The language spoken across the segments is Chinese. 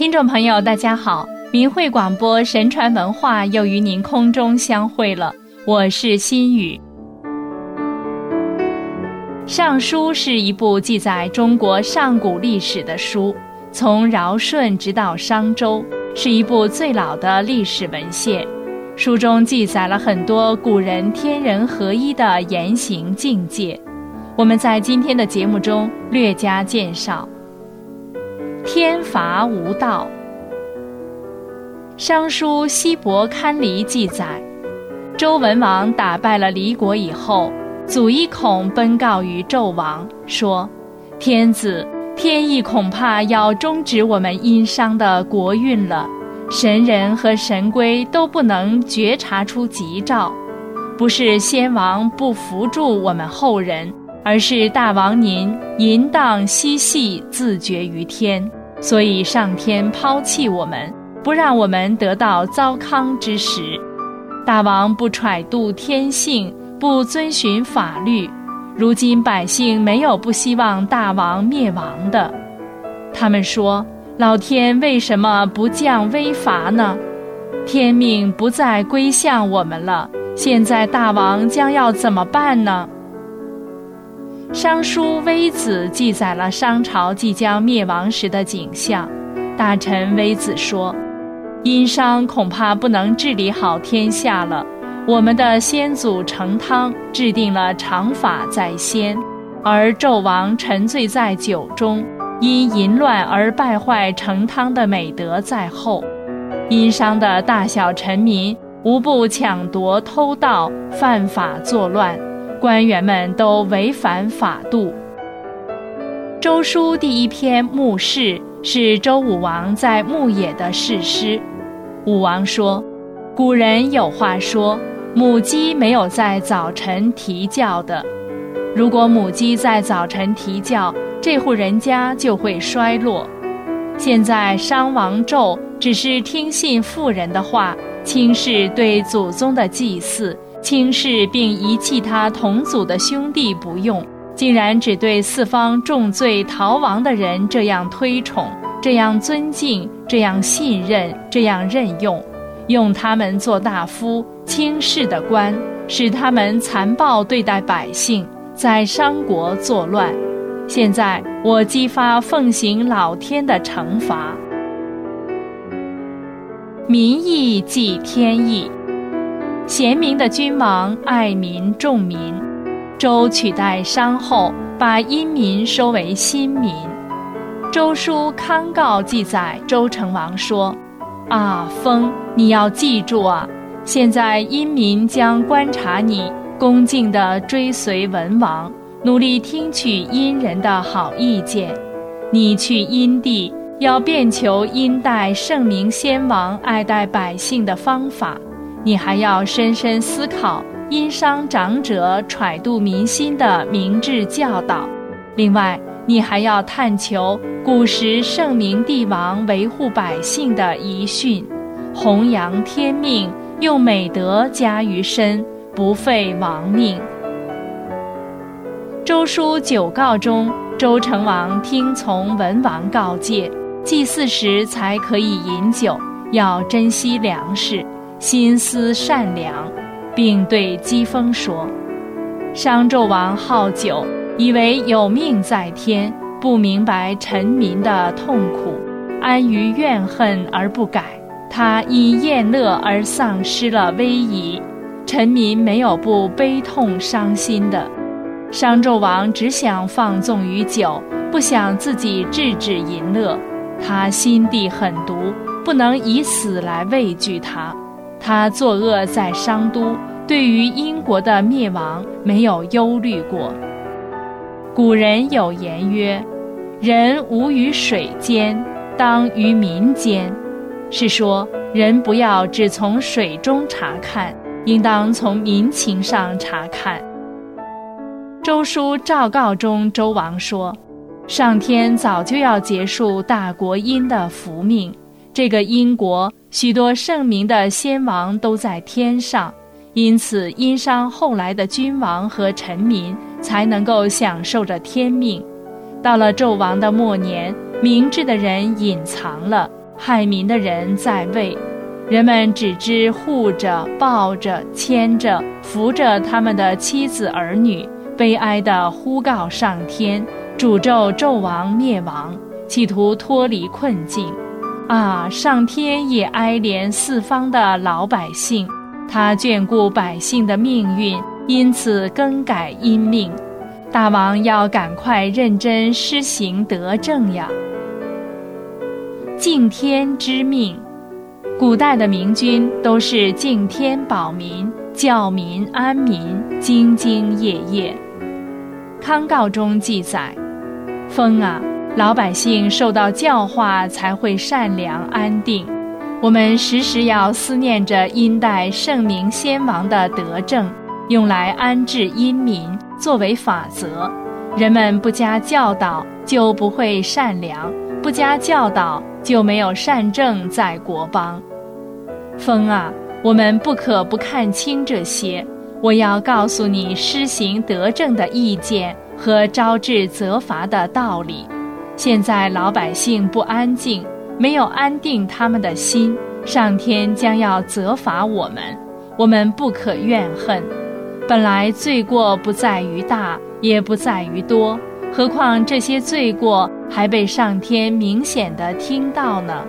听众朋友，大家好！明慧广播神传文化又与您空中相会了，我是心雨。《尚书》是一部记载中国上古历史的书，从尧舜直到商周，是一部最老的历史文献。书中记载了很多古人天人合一的言行境界，我们在今天的节目中略加介绍。天罚无道。商书西伯堪离记载，周文王打败了离国以后，祖一孔奔告于纣王说：“天子，天意恐怕要终止我们殷商的国运了。神人和神龟都不能觉察出吉兆，不是先王不扶助我们后人。”而是大王您淫荡嬉戏，自绝于天，所以上天抛弃我们，不让我们得到糟糠之时。大王不揣度天性，不遵循法律，如今百姓没有不希望大王灭亡的。他们说：老天为什么不降威罚呢？天命不再归向我们了，现在大王将要怎么办呢？商书微子记载了商朝即将灭亡时的景象。大臣微子说：“殷商恐怕不能治理好天下了。我们的先祖成汤制定了常法在先，而纣王沉醉在酒中，因淫乱而败坏成汤的美德在后。殷商的大小臣民无不抢夺、偷盗、犯法作乱。”官员们都违反法度。周书第一篇《牧事》是周武王在牧野的誓师。武王说：“古人有话说，母鸡没有在早晨啼叫的。如果母鸡在早晨啼叫，这户人家就会衰落。现在商王纣只是听信妇人的话，轻视对祖宗的祭祀。”轻视并遗弃他同族的兄弟不用，竟然只对四方重罪逃亡的人这样推崇、这样尊敬、这样信任、这样任用，用他们做大夫、轻视的官，使他们残暴对待百姓，在商国作乱。现在我激发奉行老天的惩罚，民意即天意。贤明的君王爱民重民，周取代商后，把殷民收为新民。周书康诰记载，周成王说：“啊，风，你要记住啊！现在殷民将观察你，恭敬地追随文王，努力听取殷人的好意见。你去殷地，要遍求殷代圣明先王爱戴百姓的方法。”你还要深深思考殷商长者揣度民心的明智教导，另外，你还要探求古时圣明帝王维护百姓的遗训，弘扬天命，用美德加于身，不废王命。周书九告中，周成王听从文王告诫，祭祀时才可以饮酒，要珍惜粮食。心思善良，并对姬风说：“商纣王好酒，以为有命在天，不明白臣民的痛苦，安于怨恨而不改。他因宴乐而丧失了威仪，臣民没有不悲痛伤心的。商纣王只想放纵于酒，不想自己制止淫乐。他心地狠毒，不能以死来畏惧他。”他作恶在商都，对于英国的灭亡没有忧虑过。古人有言曰：“人无于水间，当于民间。”是说人不要只从水中查看，应当从民情上查看。周书诏告中，周王说：“上天早就要结束大国殷的福命。”这个殷国许多圣明的先王都在天上，因此殷商后来的君王和臣民才能够享受着天命。到了纣王的末年，明智的人隐藏了，害民的人在位，人们只知护着、抱着、牵着、扶着他们的妻子儿女，悲哀地呼告上天，诅咒纣王灭亡，企图脱离困境。啊，上天也哀怜四方的老百姓，他眷顾百姓的命运，因此更改阴命。大王要赶快认真施行德政呀！敬天之命，古代的明君都是敬天保民、教民安民，兢兢业业。康诰中记载：“风啊，老百姓受到教化才会善良安定。我们时时要思念着殷代圣明先王的德政，用来安置殷民，作为法则。人们不加教导，就不会善良；不加教导。”就没有善政在国邦。风啊，我们不可不看清这些。我要告诉你施行德政的意见和招致责罚的道理。现在老百姓不安静，没有安定他们的心，上天将要责罚我们。我们不可怨恨。本来罪过不在于大，也不在于多。何况这些罪过还被上天明显的听到呢？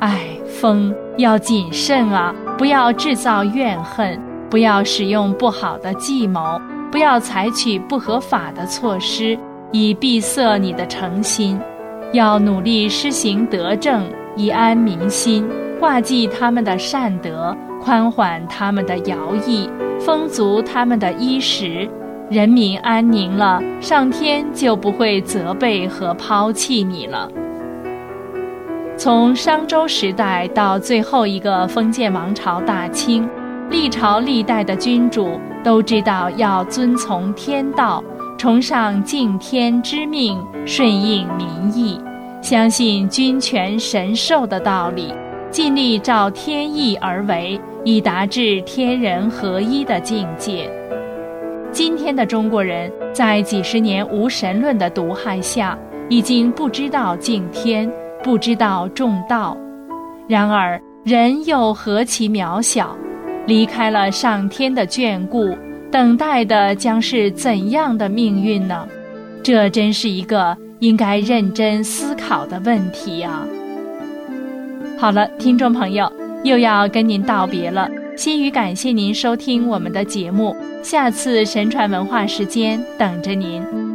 哎，风要谨慎啊，不要制造怨恨，不要使用不好的计谋，不要采取不合法的措施，以闭塞你的诚心。要努力施行德政，以安民心，挂记他们的善德，宽缓他们的徭役，丰足他们的衣食。人民安宁了，上天就不会责备和抛弃你了。从商周时代到最后一个封建王朝大清，历朝历代的君主都知道要遵从天道，崇尚敬天之命，顺应民意，相信君权神授的道理，尽力照天意而为，以达至天人合一的境界。今天的中国人在几十年无神论的毒害下，已经不知道敬天，不知道重道。然而，人又何其渺小，离开了上天的眷顾，等待的将是怎样的命运呢？这真是一个应该认真思考的问题啊！好了，听众朋友，又要跟您道别了。心语感谢您收听我们的节目，下次神传文化时间等着您。